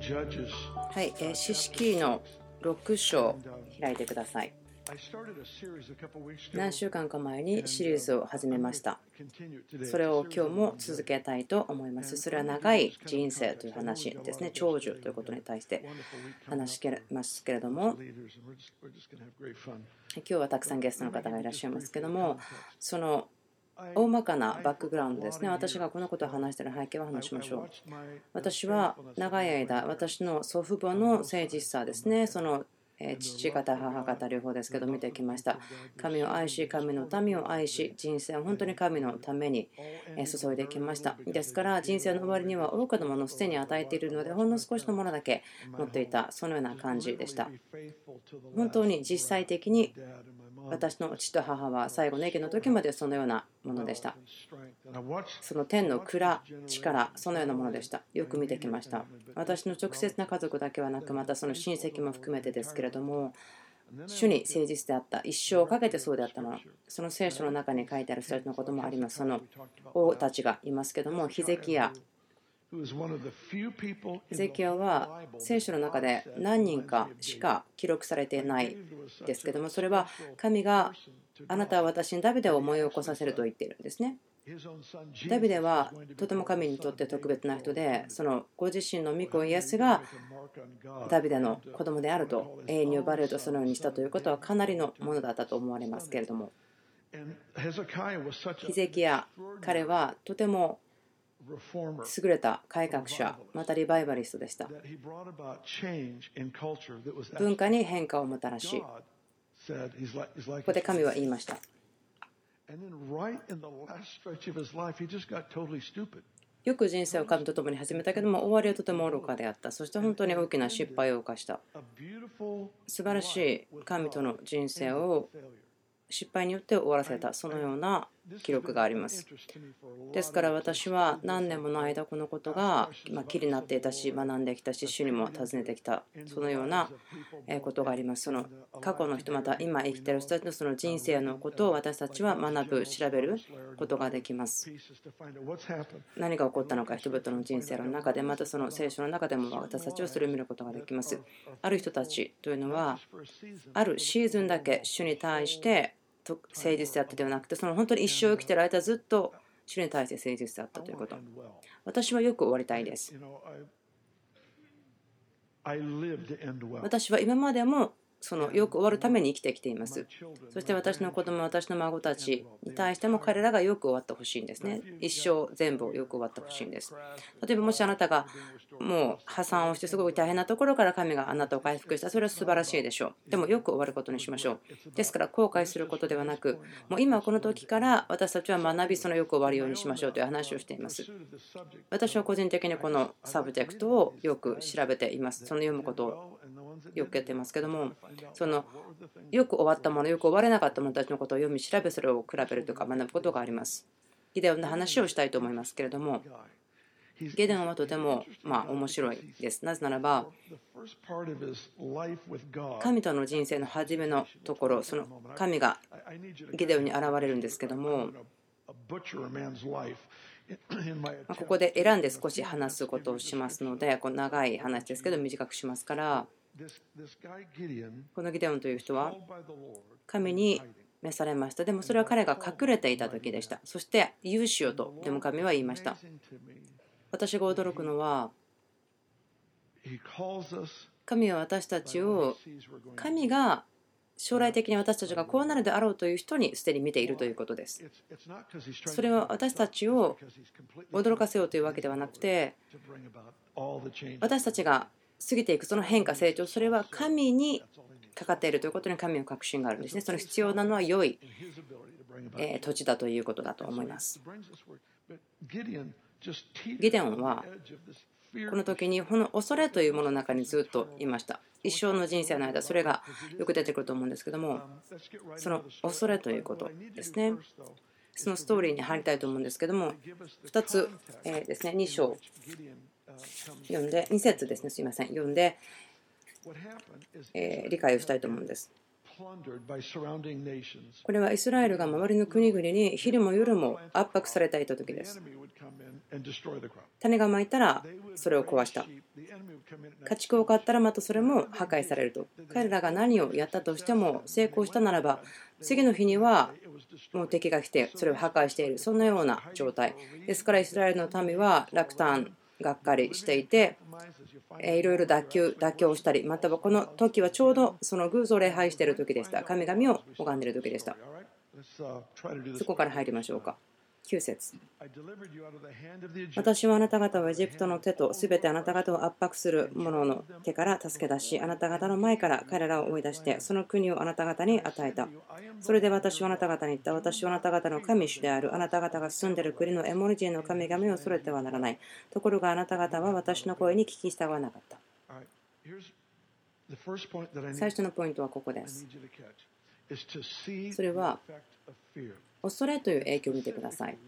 はい、えー、四式の6章開いてください。何週間か前にシリーズを始めました。それを今日も続けたいと思います。それは長い人生という話ですね。長寿ということに対して話しますけれども、今日はたくさんゲストの方がいらっしゃいますけども、その大まかなバックグラウンドですね。私がこのことを話している背景を話しましょう。私は長い間、私の祖父母の誠実さですね、その父方、母方両方ですけど見てきました。神を愛し、神の民を愛し、人生を本当に神のために注いできました。ですから人生の終わりには多くのものをすでに与えているので、ほんの少しのものだけ持っていた、そのような感じでした。本当に実際的に私の父と母は最後の駅の時までそのようなものでした。その天の蔵、力、そのようなものでした。よく見てきました。私の直接な家族だけはなく、またその親戚も含めてですけれども、主に誠実であった、一生をかけてそうであったもの、その聖書の中に書いてある人たちのこともあります。その王たちがいますけども、ヒゼキヤ、ゼキヤは聖書の中で何人かしか記録されていないですけどもそれは神があなたは私にダビデを思い起こさせると言っているんですね。ダビデはとても神にとって特別な人でそのご自身の御子イエスがダビデの子供であると永遠に呼ばれるとそのようにしたということはかなりのものだったと思われますけれどもヒゼキヤ彼はとても優れた改革者、またリバイバリストでした。文化に変化をもたらし、ここで神は言いました。よく人生を神と共に始めたけども終わりはとても愚かであった。そして本当に大きな失敗を犯した。素晴らしい神との人生を失敗によって終わらせたそのような記録があります。ですから私は何年もの間このことが気になっていたし学んできたし主にも尋ねてきたそのようなことがあります。その過去の人また今生きている人たちのその人生のことを私たちは学ぶ調べることができます。何が起こったのか人々の人生の中でまたその聖書の中でも私たちはそれを見ることができます。ある人たちというのはあるシーズンだけ主に対して誠実であったではなくてその本当に一生生きてる間ずっと主に対して誠実であったということ。私はよく終わりたいです。私は今までもそのよく終わるために生きてきています。そして私の子供、私の孫たちに対しても彼らがよく終わってほしいんですね。一生全部よく終わってほしいんです。例えばもしあなたがもう破産をしてすごく大変なところから神があなたを回復した、それは素晴らしいでしょう。でもよく終わることにしましょう。ですから後悔することではなく、もう今この時から私たちは学びそのよく終わるようにしましょうという話をしています。私は個人的にこのサブジェクトをよく調べています。その読むことをよくやってますけどもそのよく終わったものよく終われなかった者たちのことを読み調べそれを比べるとか学ぶことがあります。ギデオンの話をしたいと思いますけれどもギデオンはとてもま面白いです。なぜならば神との人生の初めのところその神がゲデオンに現れるんですけどもここで選んで少し話すことをしますのでこの長い話ですけど短くしますからこのギデオンという人は神に召されました。でもそれは彼が隠れていた時でした。そして言うしようと、でも神は言いました。私が驚くのは、神は私たちを、神が将来的に私たちがこうなるであろうという人にすでに見ているということです。それは私たちを驚かせようというわけではなくて、私たちが過ぎていくその変化成長それは神にかかっているということに神の確信があるんですね。その必要なのは良い土地だということだと思います。ギデオンはこの時にこの恐れというものの中にずっといました一生の人生の間それがよく出てくると思うんですけどもその恐れということですね。そのストーリーに入りたいと思うんですけども2つですね2章読んで、2節ですね、すいません、読んで、え、理解をしたいと思うんです。これはイスラエルが周りの国々に昼も夜も圧迫されていた時です。種がまいたらそれを壊した。家畜を買ったらまたそれも破壊されると。彼らが何をやったとしても成功したならば次の日にはもう敵が来てそれを破壊しているそんなような状態ですからイスラエルの民は落胆がっかりしていていろいろ妥協妥協したりまたはこの時はちょうどその偶像礼拝している時でした。神々を拝んでいる時でした。そこから入りましょうか。9節。私はあなた方をエジプトの手とすべてあなた方を圧迫する者の手から助け出しあなた方の前から彼らを追い出してその国をあなた方に与えた。それで私はあなた方に言った。私はあなた方の神主である。あなた方が住んでいる国のエモリ人の神々を恐れてはならない。ところがあなた方は私の声に聞き従わなかった。最初のポイントはここです。それは恐れという影響を見てください。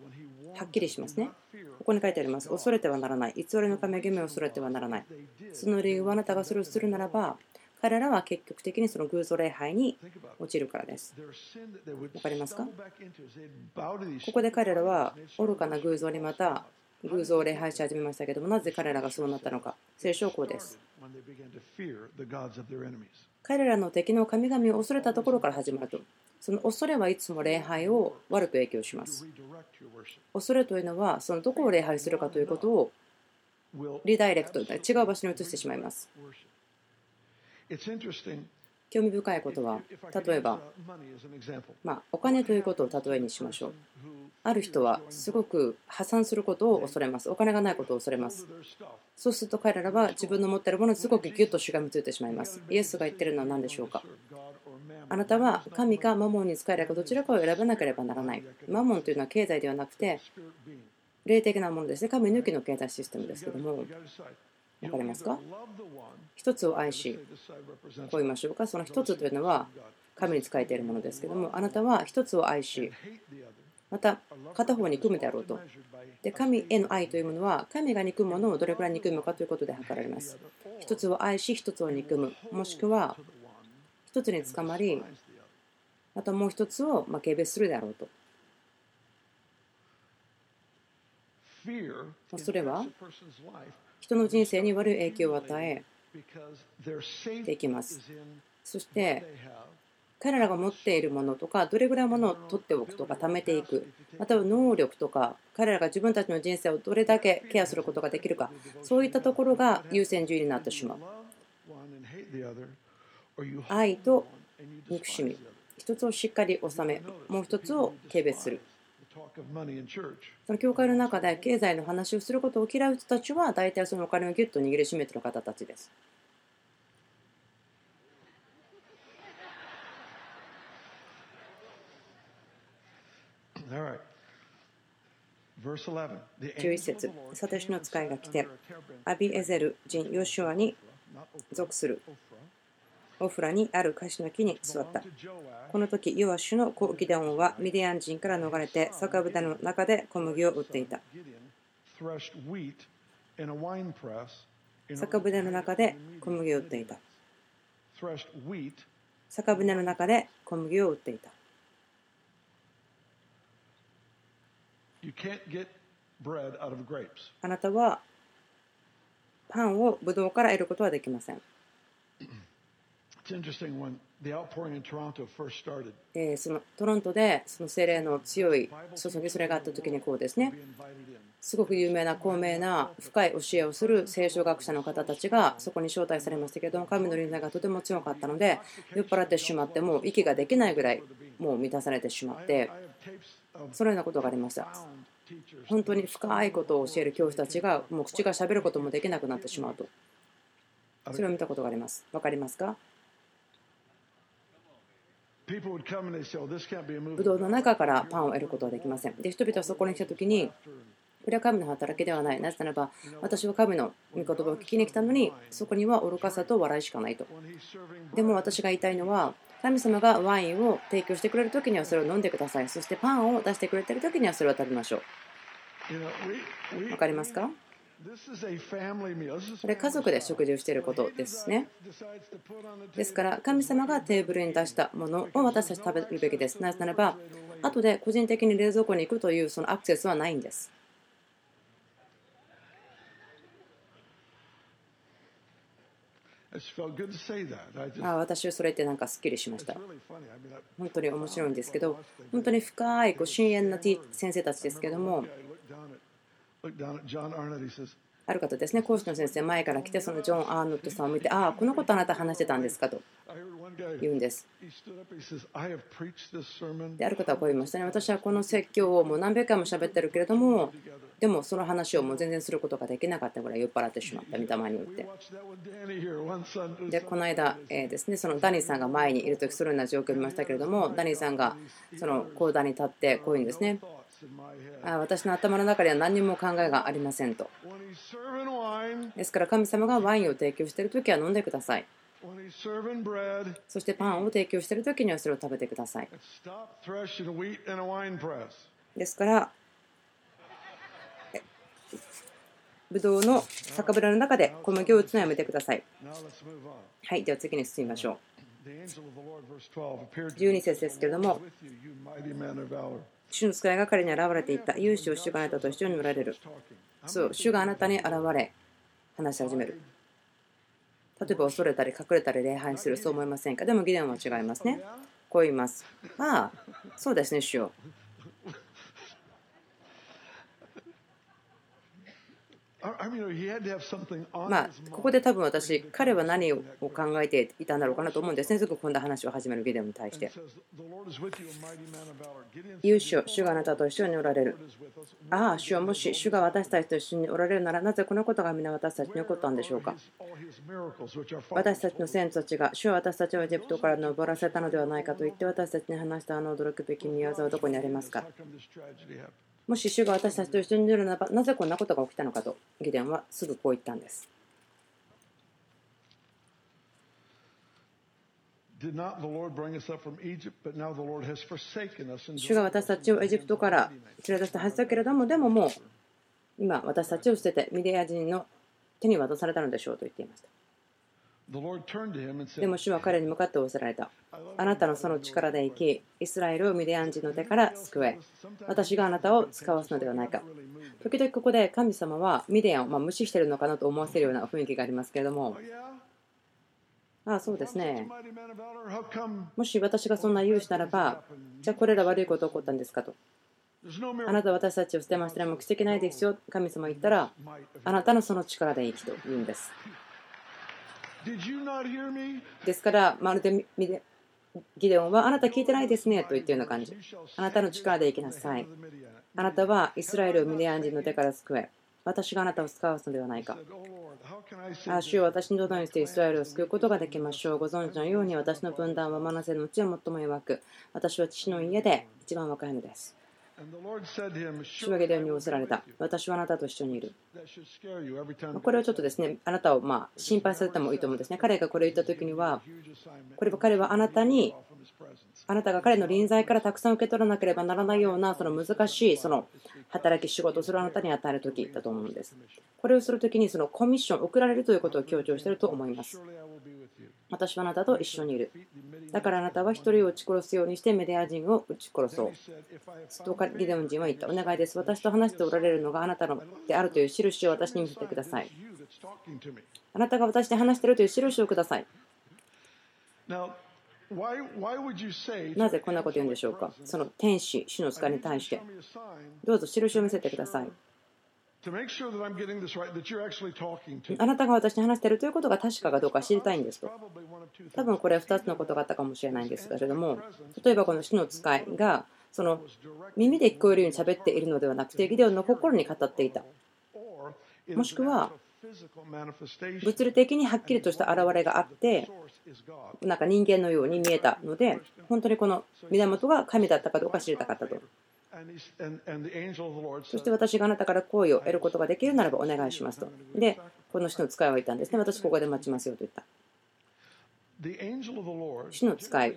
はっきりしますね。ここに書いてあります。恐れてはならない。偽りの神夢を恐れてはならない。その理由はあなたがそれをするならば、彼らは結局的にその偶像礼拝に落ちるからです。わかりますか？ここで彼らは愚かな偶像にまた偶像を礼拝し始めましたけども、なぜ彼らがそうなったのか。聖書こうです。彼らの敵の神々を恐れたところから始まると。その恐れはいつも礼拝を悪く影響します。恐れというのは、そのどこを礼拝するかということをリダイレクト、違う場所に移してしまいます。興味深いことは、例えば、まあ、お金ということを例えにしましょう。ある人はすごく破産することを恐れます。お金がないことを恐れます。そうすると彼らは自分の持っているものにすごくギュッとしがみついてしまいます。イエスが言ってるのは何でしょうか？あなたは神かマモンに使えればどちらかを選ばなければならない。マモンというのは経済ではなくて、霊的なものですね。神抜きの経済システムですけども、分かりますか？一つを愛し、こう言いましょうか。その一つというのは神に仕えているものですけども、あなたは一つを愛し、また片方に組むであろうと。で神への愛というものは神が憎むものをどれくらい憎むかということで測られます。一つを愛し、一つを憎む。もしくは一つにつかまり、またもう一つを軽蔑するであろうと。それは人の人生に悪い影響を与えていきます。そして彼らが持っているものとかどれぐらいものを取っておくとか貯めていくまたは能力とか彼らが自分たちの人生をどれだけケアすることができるかそういったところが優先順位になってしまう。愛と憎しみ一つをしっかり収めもう一つを軽蔑する教会の中で経済の話をすることを嫌う人たちは大体そのお金をギュッと握りしめている方たちです。11節私の使いが来てアビエゼル人ヨシュアに属するオフラにある樫の木に座った。この時、ヨアシュの子ギデオンはミディアン人から逃れて酒豚の中で小麦を売っていた。酒舟の中で小麦を売っていた。酒舟の中で小麦を売っていた。あなたはパンをブドウから得ることはできません。えそのトロントでその精霊の強い注ぎそれがあった時にこうですね。すごく有名な高名な深い教えをする聖書学者の方たちがそこに招待されましたけども神の臨在がとても強かったので酔っ払ってしまってもう息ができないぐらいもう満たされてしまってそのようなことがありました。本当に深いことを教える教師たちがもう口がしゃべることもできなくなってしまうと。それを見たことがあります。分かりますか？ブドウの中からパンを得ることはできません。で、人々はそこに来たときに、これは神の働きではない。なぜならば、私は神の御言葉を聞きに来たのに、そこには愚かさと笑いしかないと。でも私が言いたいのは、神様がワインを提供してくれるときにはそれを飲んでください。そしてパンを出してくれてるときにはそれを食べましょう。わかりますか？これ家族で食事をしていることですね。ですから神様がテーブルに出したものを私たち食べるべきです。なぜならば後で個人的に冷蔵庫に行くというそのアクセスはないんです。あ私はそれってなんかすっきりしました。本当に面白いんですけど、本当に深いこう深淵な先生たちですけども、ある方ですね、講師の先生、前から来て、そのジョン・アーノットさんを見て、ああ、このことあなた話してたんですかと。言うんです。である方はこう言いましたね、私はこの説教をもう何百回も喋ってるけれども、でもその話をもう全然することができなかったぐらい酔っ払ってしまった、御霊によって。で、この間、えー、ですね、そのダニーさんが前にいるとき、そのような状況を見ましたけれども、ダニーさんがその講談に立って、こういうんですね。私の頭の中には何も考えがありませんと。ですから神様がワインを提供しているときは飲んでください。そしてパンを提供しているときにはそれを食べてください。ですから、ぶどうの酒蔵の中で小麦を打つのはやめてください。はい、では次に進みましょう。12節ですけれども、主の使いが彼に現れていった。勇士を主があなたと一緒におられる。そう、主があなたに現れ、話し始める。例えば恐れたり隠れたり礼拝する、そう思いませんか？でもギデオンは違いますね。こう言います。ああ、そうですね、主よ。まあ、ここで多分私、彼は何を考えていたんだろうかなと思うんですね、すぐこんな話を始めるビデオに対して。優勝、主があなたと一緒におられる。ああ、主はもし主が私たちと一緒におられるなら、なぜこのことが皆私たちに起こったんでしょうか。私たちの先祖たちが、主は私たちをエジプトから登らせたのではないかと言って、私たちに話したあの驚くべき見業はどこにありますか。もし主が私たちと一緒にいるならば、なぜこんなことが起きたのかと、ギデオンはすぐこう言ったんです。主が私たちをエジプトから連れ出したはずだけれども、でももう今私たちを捨ててミディアン人の手に渡されたのでしょうと言っていました。でも主は彼に向かって仰せられた。あなたのその力で行き、イスラエルをミディアン人の手から救え。私があなたを使わすのではないか。時々ここで神様はミディアンをま無視しているのかなと思わせるような雰囲気がありますけれども、ああ、そうですね。もし私がそんな言うならば、じゃあこれら悪いこと起こったんですかと。あなたは私たちを捨てましたね。もう奇跡ないですよ。神様言ったら、あなたのその力で生きと言うんです。ですから、まるでギデオンはあなた聞いてないですねと言ったような感じ。あなたの力で生きなさい。あなたはイスラエルをミディアン人の手から救え。私があなたを使わすのではないか。あ主よ私のどのようにしてイスラエルを救うことができましょう。ご存知のように私の分断はマナセのうちは最も弱く、私は父の家で一番若いのです。主はゲデオンに仰せられた。私はあなたと一緒にいる。これはちょっとですね、あなたをまあ心配されてもいいと思うんですね。彼がこれを言った時には、これは彼はあなたに、あなたが彼の臨在からたくさん受け取らなければならないようなその難しいその働き、仕事をするあなたに与える時だと思うんです。これをするときにそのコミッション、送られるということを強調していると思います。私はあなたと一緒にいる。だからあなたは一人を撃ち殺すようにしてメディア人を撃ち殺そう。とギデオン人は言った。お願いです。私と話しておられるのがあなたのであるという印を私に見せてください。あなたが私で話しているという印をください。なぜこんなこと言うんでしょうかその天使、主の使いに対して。どうぞ印を見せてください。あなたが私に話しているということが確かかどうか知りたいんですと。多分これは2つのことがあったかもしれないんですけれども、例えばこの死の使いが、その耳で聞こえるように喋っているのではなくて、ギデオンの心に語っていた。もしくは、物理的にはっきりとした現れがあって、なんか人間のように見えたので、本当にこの源が神だったかどうか知りたかったと。そして私があなたから好意を得ることができるならばお願いしますと。で、この人の使いは言ったんですね。私ここで待ちますよと言った。主の使い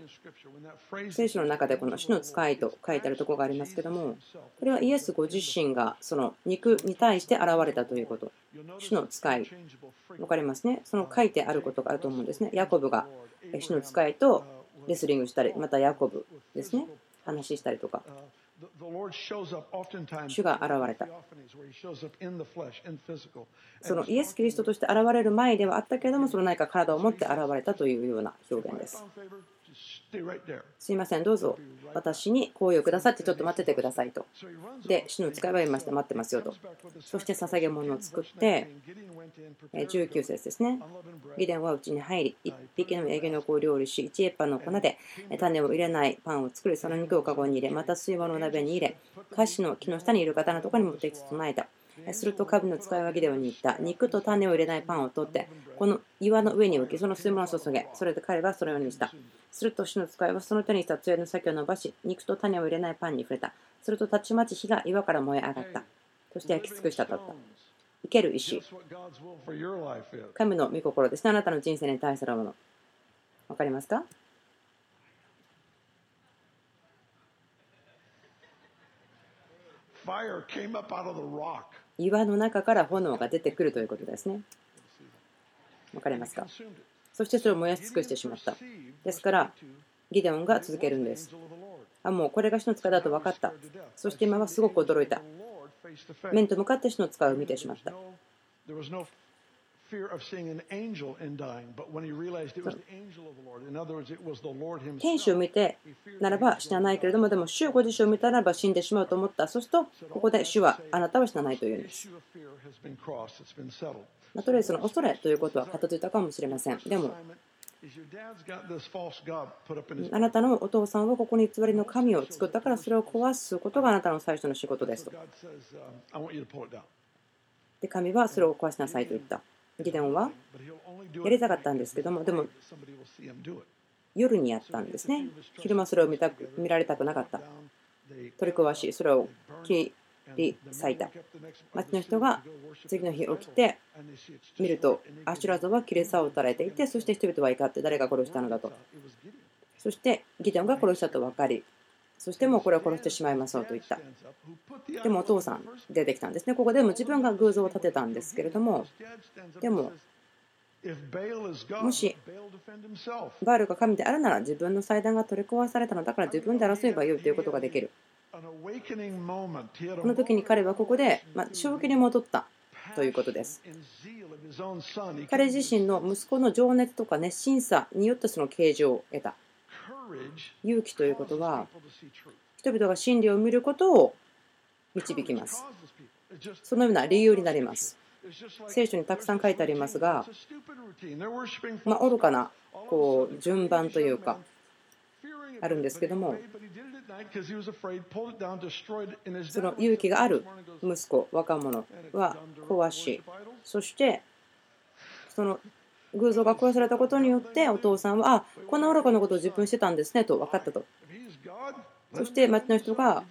聖書の中でこの主の使いと書いてあるところがありますけどもこれはイエスご自身がその肉に対して現れたということ。主の使い。分かりますね。その書いてあることがあると思うんですね。ヤコブが主の使いとレスリングしたりまたヤコブですね。話したりとか主が現れた。そのイエス・キリストとして現れる前ではあったけれども、その何か体を持って現れたというような表現です。すいません、どうぞ私に好意をくださってちょっと待っててくださいと。で、主の使いは言いました、待ってますよと。そして捧げ物を作って、19節ですね。ギデンはうちに入り、1匹のエギの子を料理し、1エッパの粉で種を入れないパンを作り、その肉をかごに入れ、また水物を鍋に入れ、菓子の木の下にいる方のところに持ってきて備えた。すると、カブの使いはギデオに言った。肉と種を入れないパンを取って、この岩の上に置き、その水物を注げ。それで彼はそのようにした。すると、主の使いはその手にした杖の先を伸ばし、肉と種を入れないパンに触れた。すると、たちまち火が岩から燃え上がった。そして焼き尽くしたとった。生ける石。神の御心ですね。あなたの人生に対するもの。わかりますか？岩の中から炎が出てくるということですね。わかりますか？そしてそれを燃やし尽くしてしまった。ですから、ギデオンが続けるんです。あ、もうこれが主の使いだと分かった。そして今はすごく驚いた。面と向かって主の使いを見てしまった。天使を見てならば死なないけれども、でも主ご自身を見たならば死んでしまうと思った。そうすると、ここで主はあなたは死なないというんです。まあ、とりあえずその恐れということは片付いたかもしれません。でも、あなたのお父さんはここに偽りの神を作ったからそれを壊すことがあなたの最初の仕事ですと。で神はそれを壊しなさいと言った。ギデオンはやりたかったんですけども、でも夜にやったんですね。昼間それを見たく見られたくなかった。取り壊し、それを切り裂いた。町の人が次の日起きて見ると、アシュラ像は切れさを打たれていて、そして人々は怒って誰が殺したのだと。そしてギデオンが殺したと分かり、そしてもうこれを殺してしまいましょうと言った。でもお父さん出てきたんですね。ここでも自分が偶像を立てたんですけれども、でも、もしバールが神であるなら自分の祭壇が取り壊されたのだから自分で争えばよいということができる。この時に彼はここで、ま正気に戻ったということです。彼自身の息子の情熱とか熱心さによってその形状を得た。勇気ということは人々が真理を見ることを導きます。そのような理由になります。聖書にたくさん書いてありますが、まあ、愚かなこう順番というか、あるんですけども、その勇気がある息子、若者は壊し、そしてその偶像が殺されたことによってお父さんは、あこんな愚かなことを自分してたんですねと分かったと。そして町の人が、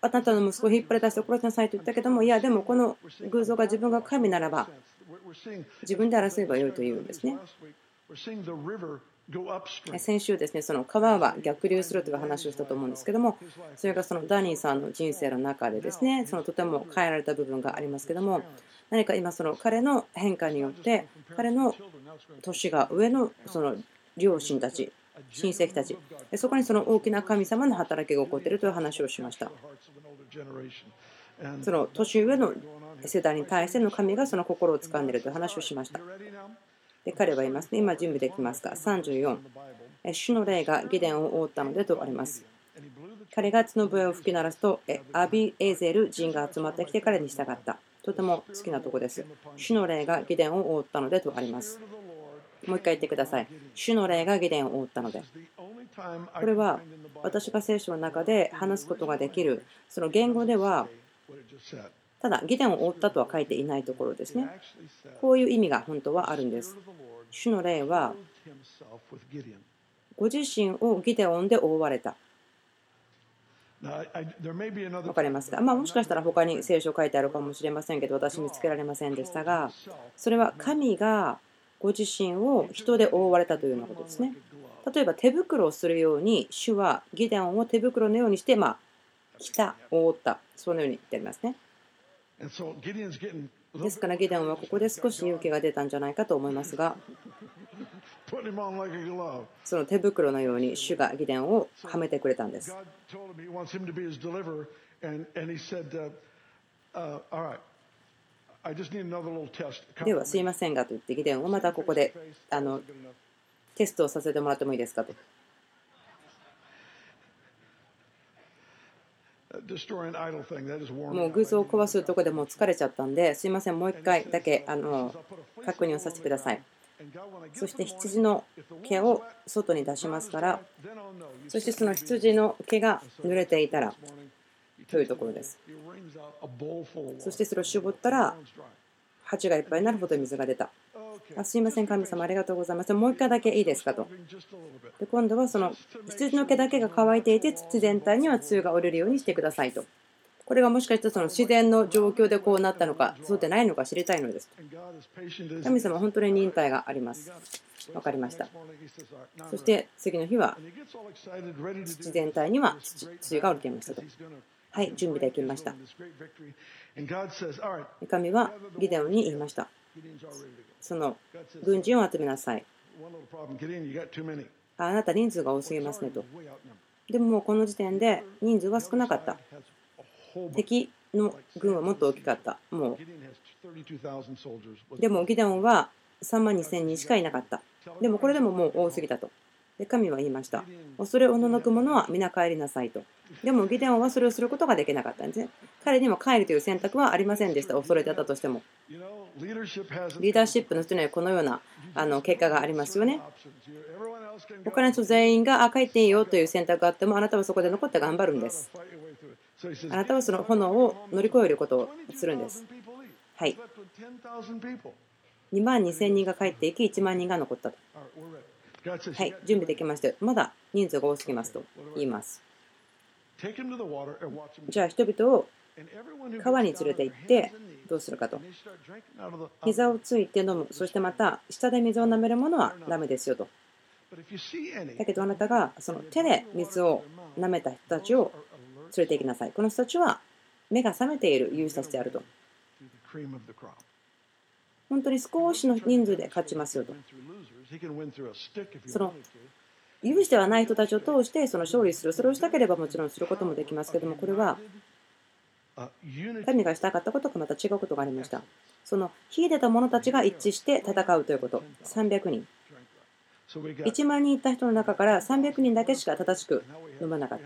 あなたの息子を引っ張り出して殺しなさいと言ったけども、いや、でもこの偶像が自分が神ならば、自分で争えばよいというんですね。先週ですね、その川は逆流するという話をしたと思うんですけども、それがそのダニーさんの人生の中でですね、そのとても変えられた部分がありますけども、何か今その彼の変化によって彼の年が上のその両親たち親戚たちそこにその大きな神様の働きが起こっているという話をしました。その年上の世代に対しての神がその心を掴んでいるという話をしました。で彼は言いますね。今準備できますか？34主の霊が義伝を覆ったのでとあります。彼が角笛を吹き鳴らすとアビエゼル人が集まってきて彼に従った。とても好きなとこです。主の霊が義伝を覆ったのでとあります。もう一回言ってください。主の霊が義伝を覆ったので。これは私が聖書の中で話すことができる、その言語では、ただ、義伝を覆ったとは書いていないところですね。こういう意味が本当はあるんです。主の霊は、ご自身を義伝オンで覆われた。分かります。か、まあ、もしかしたら他に聖書書いてあるかもしれませんけど私見つけられませんでしたがそれは神がご自身を人で覆われたというようなことですね。例えば手袋をするように主はギデオンを手袋のようにしてまあ着た覆った。そのように言ってありますね。ですからギデオンはここで少し勇気が出たんじゃないかと思いますがその手袋のように主がギデオンをはめてくれたんです。ではすいませんがと言ってギデオンをまたここであのテストをさせてもらってもいいですかと。もう偶像を壊すとこでもう疲れちゃったんですいませんもう一回だけあの確認をさせてくださいそして羊の毛を外に出しますからそしてその羊の毛が濡れていたらというところですそしてそれを絞ったら鉢がいっぱいになるほど水が出たあすいません、神様、ありがとうございます。もう一回だけいいですかと。で今度はその羊の毛だけが乾いていて、土全体には露が降りるようにしてくださいと。これがもしかしたらその自然の状況でこうなったのか、そうでないのか知りたいのです。神様、本当に忍耐があります。分かりました。そして次の日は土全体には土が降りていましたと。はい、準備できました。神はギデオンに言いました。その軍人を集めなさい。あなた人数が多すぎますねと。でももうこの時点で人数は少なかった。敵の軍はもっと大きかった。もう。でもギデオンは3万2000人しかいなかった。でもこれでももう多すぎたと。で神は言いました。恐れおののく者は皆帰りなさいと。でもギデオンはそれをすることができなかったんですね。彼にも帰るという選択はありませんでした。恐れてたとしても。リーダーシップの人にはこのようなあの結果がありますよね。他の人全員があ帰っていいよという選択があってもあなたはそこで残って頑張るんです。あなたはその炎を乗り越えることをするんです。はい。2万2000人が帰っていき1万人が残ったと。はい、準備できました。まだ人数が多すぎますと言います。じゃあ人々を川に連れて行ってどうするかと。膝をついて飲む、そしてまた下で水を舐めるものはダメですよと。だけどあなたがその手で水を舐めた人たちを連れて行きなさい。この人たちは目が覚めている勇士たちであると。本当に少しの人数で勝ちますよと。その有志ではない人たちを通してその勝利する、それをしたければもちろんすることもできますけども、これは神がしたかったこととまた違うことがありました。その秀でた者たちが一致して戦うということ、300人。1万人いた人の中から300人だけしか正しく飲まなかった。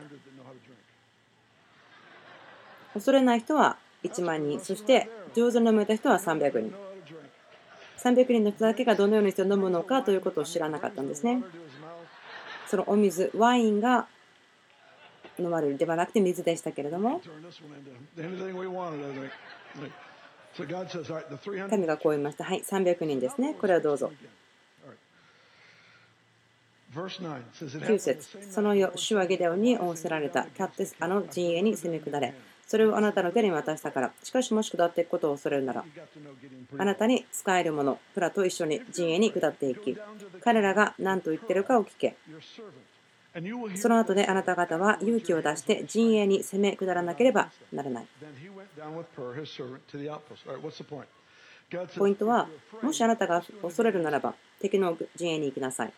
恐れない人は1万人、そして上手に飲めた人は300人。300人の人だけがどのようにして飲むのかということを知らなかったんですね。そのお水、ワインが飲まれるではなくて水でしたけれども、神がこう言いました。はい、300人ですね。これはどうぞ。9節その夜、主はゲデオンに仰せられた。キャッテスあの陣営に攻め下れ。それをあなたの手に渡したから。しかしもし下っていくことを恐れるなら、あなたに使えるもの、プラと一緒に陣営に下っていき、彼らが何と言ってるかを聞け。その後であなた方は勇気を出して陣営に攻め下らなければならない。ポイントは、もしあなたが恐れるならば、敵の陣営に行きなさい。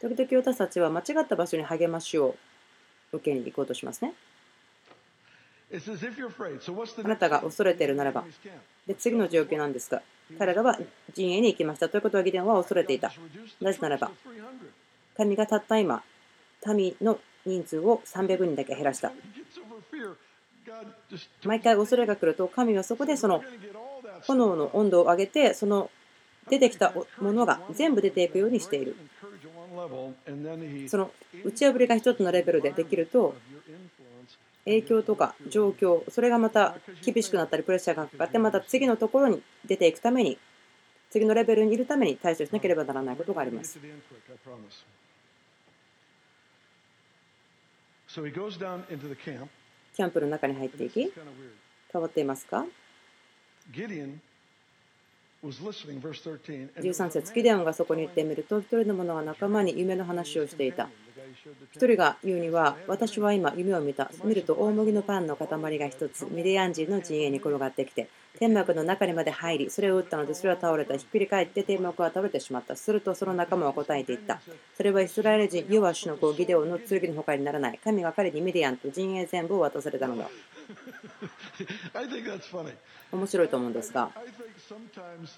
時々私たちは間違った場所に励ましを受けに行こうとしますね。あなたが恐れているならば、で次の状況なんですが、彼らは陣営に行きましたということは、ギデオンは恐れていた。なぜならば、神がたった今、民の人数を300人だけ減らした。毎回恐れが来ると、神はそこでその炎の温度を上げて、その出てきたものが全部出ていくようにしている。その打ち破りが一つのレベルでできると影響とか状況それがまた厳しくなったりプレッシャーがかかってまた次のところに出ていくために次のレベルにいるために対処しなければならないことがあります。キャンプの中に入っていき変わっていますか？13節ギデオンがそこに行ってみると一人の者が仲間に夢の話をしていた。一人が言うには私は今夢を見た。見ると大麦のパンの塊が一つミディアン人の陣営に転がってきて天幕の中にまで入りそれを打ったのでそれは倒れた。ひっくり返って天幕は倒れてしまった。するとその仲間は答えていった。それはイスラエル人ヨワシュの子ギデオの剣の他にならない。神が彼にミディアンと陣営全部を渡されたのだ。面白いと思うんですが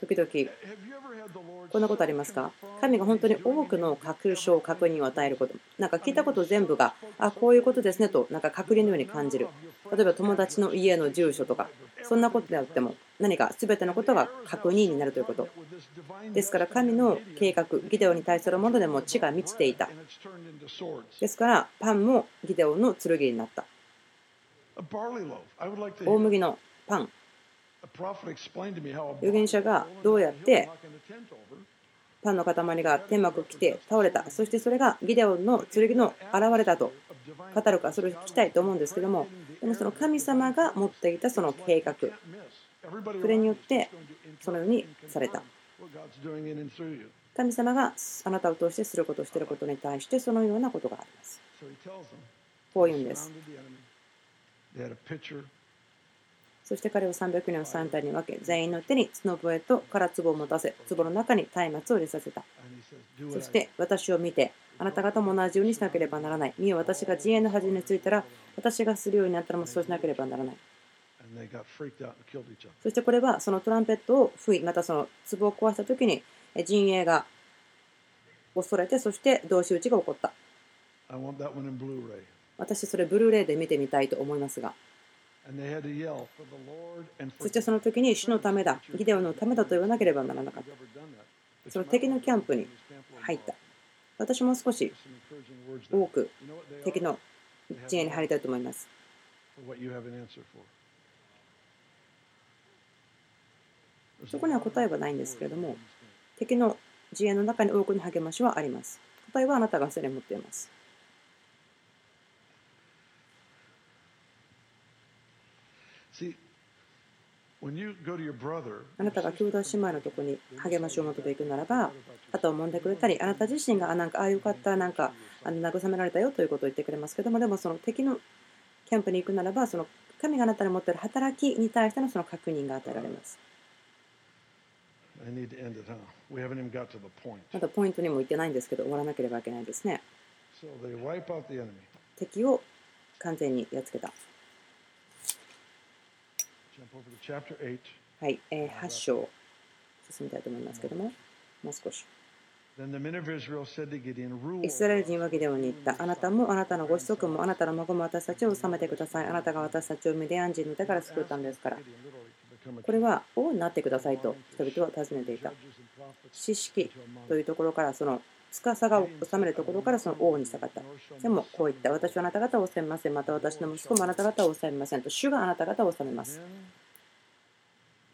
時々こんなことありますか？神が本当に多くの確証確認を与えること。なんか聞いたこと全部があこういうことですねとなんか確認のように感じる。例えば友達の家の住所とか。そんなことであっても何か全てのことが確認になるということ。ですから神の計画ギデオに対するものでも血が満ちていた。ですからパンもギデオの剣になった。大麦のパン。預言者がどうやってパンの塊が天幕来て倒れた。そしてそれがギデオンの剣の現れたと語るかそれを聞きたいと思うんですけども。でもその神様が持っていたその計画。それによってそのようにされた神様があなたを通してすることをしていることに対してそのようなことがありますこういうんですそして彼を300人を3体に分け、全員の手に角笛と空壺を持たせ、壺の中に松明を入れさせた。そして私を見て、あなた方も同じようにしなければならない。見よ、私が陣営の端についたら、私がするようになったらもそうしなければならない。そしてこれはそのトランペットを吹い、またその壺を壊した時に陣営が恐れて、そして同士討ちが起こった。私、それブルーレイで見てみたいと思いますが。そしてその時に主のためだ、ギデオのためだと言わなければならなかった。その敵のキャンプに入った。私も少し多く敵の陣営に入りたいと思います。そこには答えはないんですけれども、敵の陣営の中に多くの励ましはあります。答えはあなたがすでに持っています。あなたが兄弟姉妹のところに励ましを求めていくならば、肩を揉んでくれたり、あなた自身が、あ、なんか、ああ、よかった、なんか、あの慰められたよということを言ってくれますけども、でも、その敵のキャンプに行くならば、その神があなたに持っている働きに対してのその確認が与えられます。まだポイントにも行ってないんですけど、終わらなければいけないですね。敵を完全にやっつけた。はい、えー、8章進みたいと思いますけども、もう少し。イスラエル人はギデオに言った。あなたもあなたのご子息もあなたの孫も私たちを治めてください。あなたが私たちをミディアン人の手から救ったんですから。これは王になってくださいと人々は尋ねていた。知識というところからその司が治めるところからその王に下がった。でもこう言った。私はあなた方を治めません。また私の息子もあなた方を治めませんと。主があなた方を治めます。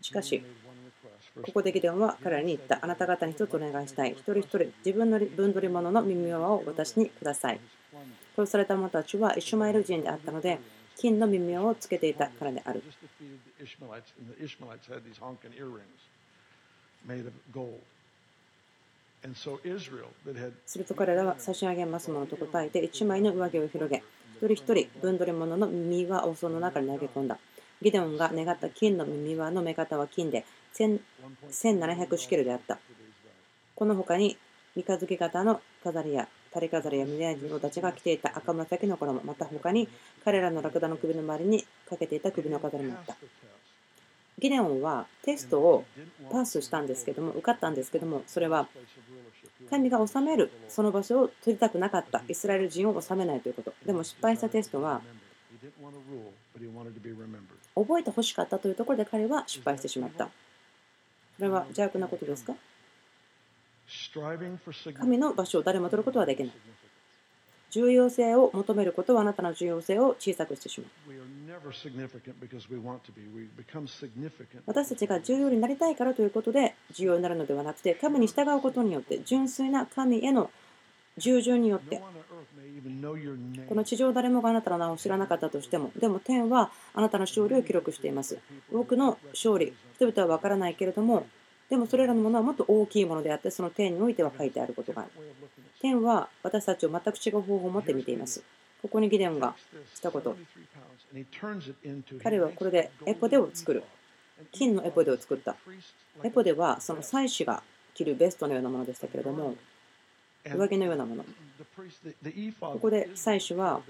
しかし、ここでギデオンは彼らに言った。あなた方に一つお願いしたい。一人一人自分の分取り物の耳輪を私にください。殺された者たちはイシュマエル人であったので、金の耳輪をつけていたからである。すると彼らは差し上げますものと答えて一枚の上着を広げ一人一人分取り物の耳輪をその中に投げ込んだ。ギデオンが願った金の耳輪の目方は金で1700シケルであった。この他に三日月型の飾りや垂れ飾りやミディアン人たちが着ていた赤紫の衣また他に彼らのラクダの首の周りにかけていた首の飾りもあった。ギデオンはテストをパスしたんですけども受かったんですけどもそれは神が治めるその場所を取りたくなかった。イスラエル人を治めないということ。でも失敗したテストは覚えてほしかったというところで彼は失敗してしまった。それは邪悪なことですか？神の場所を誰も取ることはできない。重要性を求めることはあなたの重要性を小さくしてしまう。私たちが重要になりたいからということで重要になるのではなくて、神に従うことによって、純粋な神への従順によって、この地上誰もがあなたの名を知らなかったとしても、でも天はあなたの勝利を記録しています。多くの勝利、人々は分からないけれども、でもそれらのものはもっと大きいものであって、その天においては書いてあることがある。天は私たちを全く違う方法を持って見ています。ここにギデオンがしたこと。彼はこれでエポデを作る。金のエポデを作った。エポデはその祭司が着るベストのようなものでしたけれども、上着のようなもの。ここで祭司は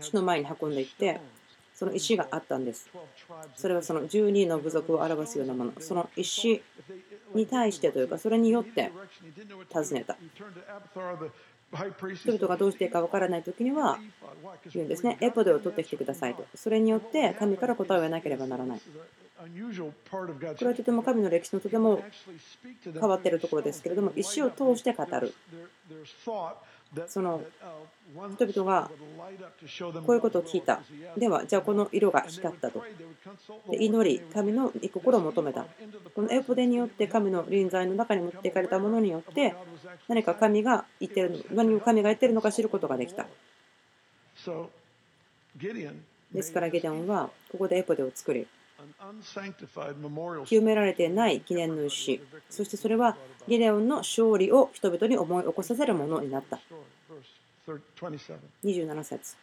主の前に運んでいって、その石があったんです。それはその12の部族を表すようなもの。その石に対してというか、それによって尋ねた。人々がどうしていいか分からないときには言うんですね。エポデを取ってきてくださいと。それによって神から答えを得なければならない。これはとても神の歴史のとても変わっているところですけれども、石を通して語る。その人々がこういうことを聞いた。では、じゃあこの色が光ったと。で祈り、神の御心を求めた。このエポデによって神の臨在の中に持っていかれたものによって何か神が言ってるの何を神が言ってるのか知ることができた。ですからゲデオンはここでエポデを作り清められてない記念の石。そしてそれはギデオンの勝利を人々に思い起こさせるものになった。27節。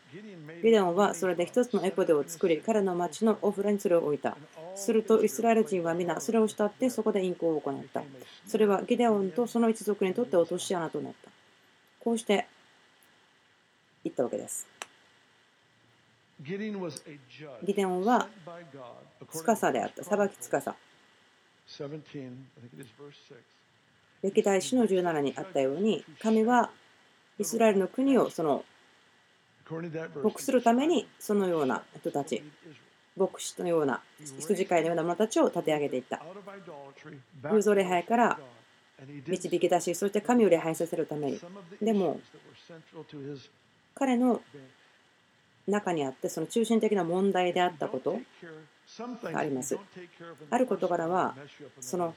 ギデオンはそれで一つのエポデを作り彼の町のオフラにそれを置いた。するとイスラエル人は皆それを慕ってそこで隠行を行った。それはギデオンとその一族にとって落とし穴となった。こうして言ったわけですギデオンは司であった、裁き司。歴代史の17にあったように、神はイスラエルの国をその牧するためにそのような人たち、牧師のような羊飼いのような者たちを立て上げていった。偶像礼拝から導き出し、そして神を礼拝させるために。でも、彼の中にあってその中心的な問題であったことがあります。ある事柄はその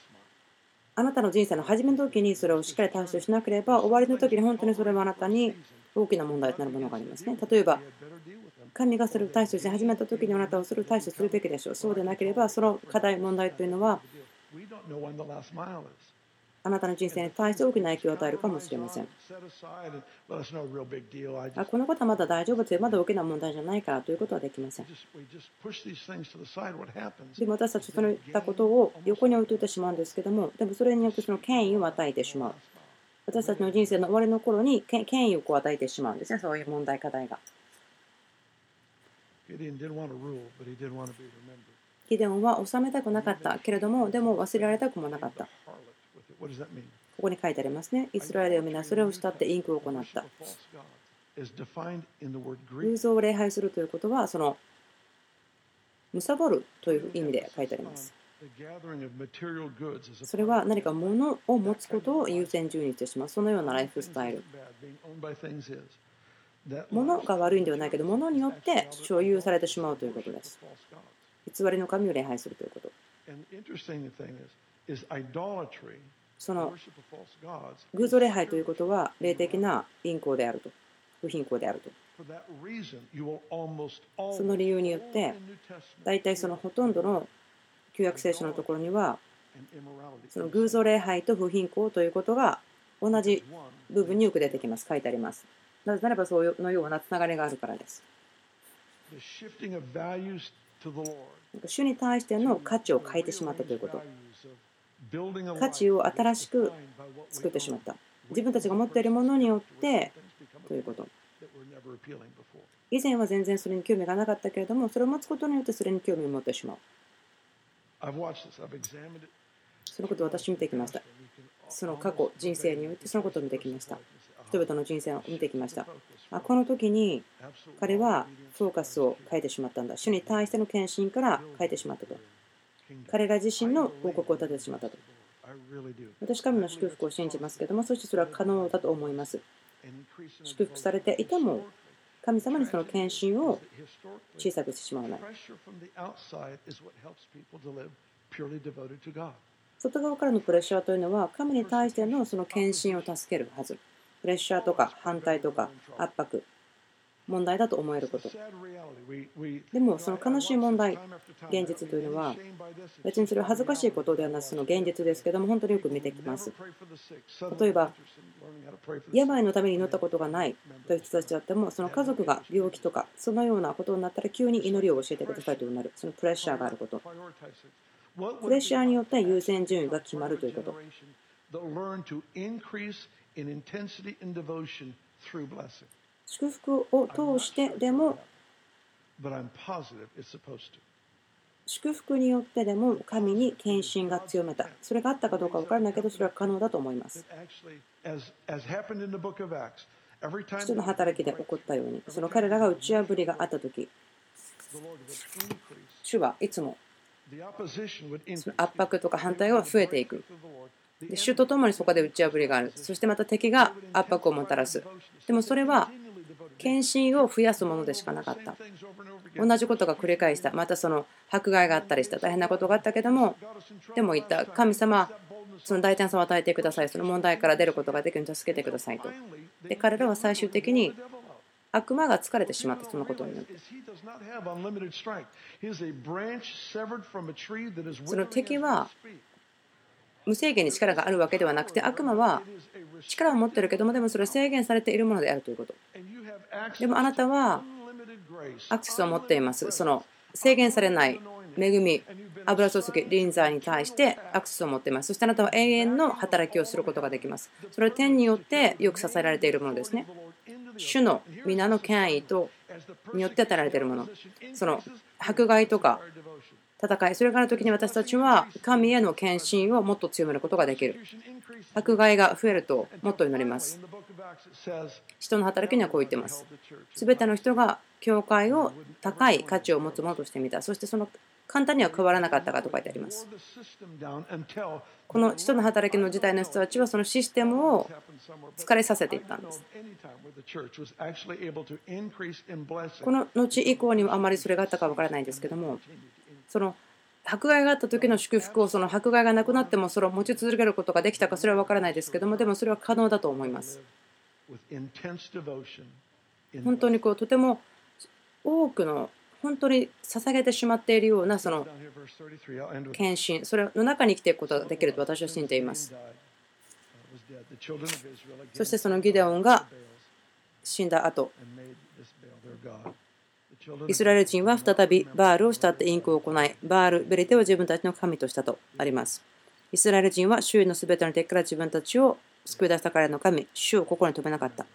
あなたの人生の初めの時にそれをしっかり対処しなければ終わりの時に本当にそれはあなたに大きな問題となるものがありますね。例えば神がそれを対処し始めた時にあなたはそれを対処するべきでしょう。そうでなければその課題問題というのはあなたの人生に対して大きな影響を与えるかもしれません。あこのことはまだ大丈夫という、まだ大きな問題じゃないからということはできません。でも私たちそういったことを横に置いといてしまうんですけども、でもそれによってその権威を与えてしまう。私たちの人生の終わりの頃に権威をこう与えてしまうんですね、そういう問題、課題が。ギデオンは治めたくなかったけれども、でも忘れられたくもなかった。ここに書いてありますね。イスラエルは皆それを慕ってインクを行った。偶像を礼拝するということは、その、貪るという意味で書いてあります。それは何か物を持つことを優先順位してしまう、そのようなライフスタイル。物が悪いんではないけど、物によって所有されてしまうということです。偽りの神を礼拝するということ。その偶像礼拝ということは霊的な陰行であると、不貧困であると。その理由によって、大体そのほとんどの旧約聖書のところには、その偶像礼拝と不貧困ということが同じ部分によく出てきます。書いてあります。なぜならば、そのようなつながりがあるからです。主に対しての価値を変えてしまったということ。価値を新しく作ってしまった。自分たちが持っているものによってということ。以前は全然それに興味がなかったけれども、それを持つことによってそれに興味を持ってしまう。そのことを私見てきました。その過去、人生においてそのことを見てきました。人々の人生を見てきました。あこの時に彼はフォーカスを変えてしまったんだ。主に対しての献身から変えてしまったと。彼ら自身の報告を立ててしまったと。私、神の祝福を信じますけども、そしてそれは可能だと思います。祝福されていても、神様にその献身を小さくしてしまわない。外側からのプレッシャーというのは、神に対してのその献身を助けるはず。プレッシャーとか反対とか圧迫問題だと思えること。でもその悲しい問題現実というのは別にそれは恥ずかしいことではなくその現実ですけども本当によく見てきます。例えば病のために祈ったことがないという人たちだってもその家族が病気とかそのようなことになったら急に祈りを教えてくださいとなる。そのプレッシャーがあること。プレッシャーによって優先順位が決まるということ祝福を通してでも祝福によってでも神に献身が強めた。それがあったかどうか分からないけどそれは可能だと思います。人の働きで起こったようにその彼らが打ち破りがあった時主はいつも圧迫とか反対が増えていく。で主と共にそこで打ち破りがある。そしてまた敵が圧迫をもたらす。でもそれは献身を増やすものでしかなかった。同じことが繰り返した。またその迫害があったりした。大変なことがあったけどもでも言った。神様その大胆さを与えてください。その問題から出ることができるように助けてくださいと。で彼らは最終的に悪魔が疲れてしまったそのことによって。その敵は無制限に力があるわけではなくて悪魔は力を持ってるけどもでもそれは制限されているものであるということ。でもあなたはアクセスを持っています。その制限されない恵み油注ぎ臨在に対してアクセスを持っています。そしてあなたは永遠の働きをすることができます。それは天によってよく支えられているものですね。主の皆の権威とによって与えられているもの。その迫害とか戦いそれからの時に私たちは神への献身をもっと強めることができる。迫害が増えるともっと祈ります。人の働きにはこう言ってます。全ての人が教会を高い価値を持つものとしてみた。そしてその簡単には変わらなかったかと書いてあります。この人の働きの時代の人たちはそのシステムを疲れさせていったんです。この後以降にもあまりそれがあったかわからないんですけどもその迫害があった時の祝福をその迫害がなくなってもそれを持ち続けることができたかそれは分からないですけどもでもそれは可能だと思います本当にこうとても多くの本当に捧げてしまっているようなその献身それの中に生きていくことができると私は信じています。そしてそのギデオンが死んだ後イスラエル人は再びバールを慕ってインクを行い、バール、ベリテを自分たちの神としたとあります。イスラエル人は周囲のすべての敵から自分たちを救い出した彼らの神、主を心に留めなかった。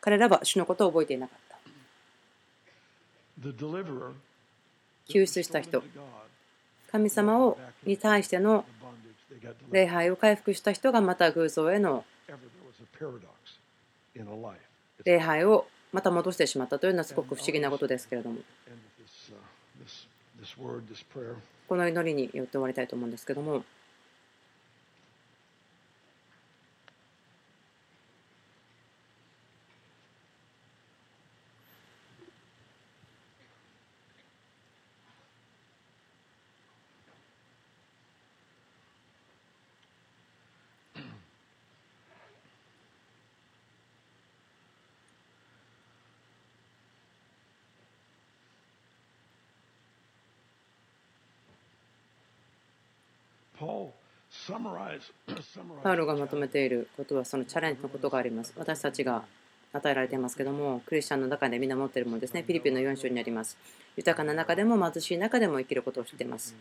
彼らは主のことを覚えていなかった。救出した人、神様をに対しての礼拝を回復した人がまた偶像への礼拝をまた戻してしまったというのはすごく不思議なことですけれども。この祈りによって終わりたいと思うんですけどもパウロがまとめていることはそのチャレンジのことがあります。私たちが与えられていますけども、クリスチャンの中でみんな持っているものですね。フィリピンの4章にあります。豊かな中でも貧しい中でも生きることを知っています。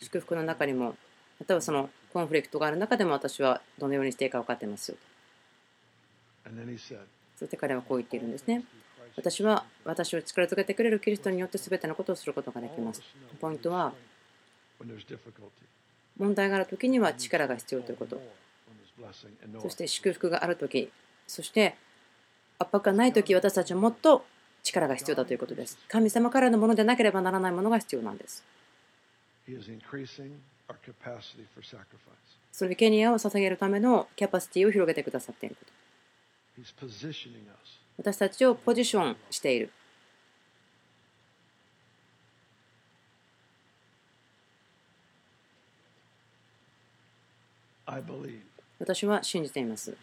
祝福の中にも、またはそのコンフリクトがある中でも私はどのようにしていいか分かってますよそして彼はこう言っているんですね。私は私を力づけてくれるキリストによって全てのことをすることができます。ポイントは問題がある時には力が必要ということ。そして祝福がある時そして圧迫がない時私たちはもっと力が必要だということです。神様からのものでなければならないものが必要なんです。その生贄を捧げるためのキャパシティを広げてくださっていること。私たちをポジションしている私は信じています。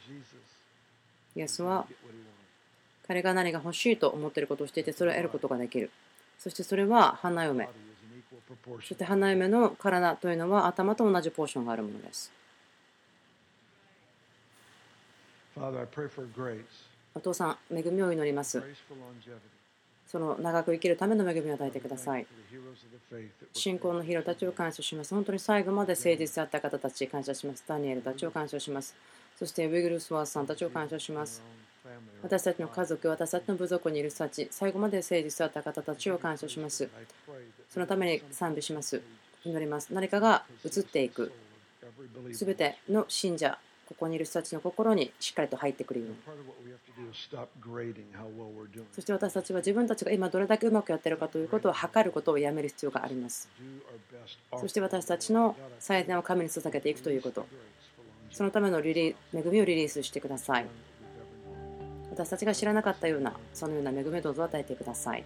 イエスは彼が何が欲しいと思っていることをしていてそれを得ることができる。そしてそれは花嫁。そして花嫁の体というのは頭と同じポーションがあるものです。お父さん恵みを祈りますその長く生きるための恵みを与えてください。信仰のヒーローたちを感謝します。本当に最後まで誠実であった方たち感謝します。ダニエルたちを感謝します。そしてウィグルスワースさんたちを感謝します。私たちの家族、私たちの部族にいる人たち、最後まで誠実だった方たちを感謝します。そのために賛美します。祈ります。何かが移っていく。すべての信者、ここにいる人たちの心にしっかりと入ってくるように。そして私たちは自分たちが今どれだけうまくやっているかということを測ることをやめる必要があります。そして私たちの最善を神に捧げていくということ。そのためのリリ恵みをリリースしてください。私たちが知らなかったような、そのような恵みをどうぞ与えてください。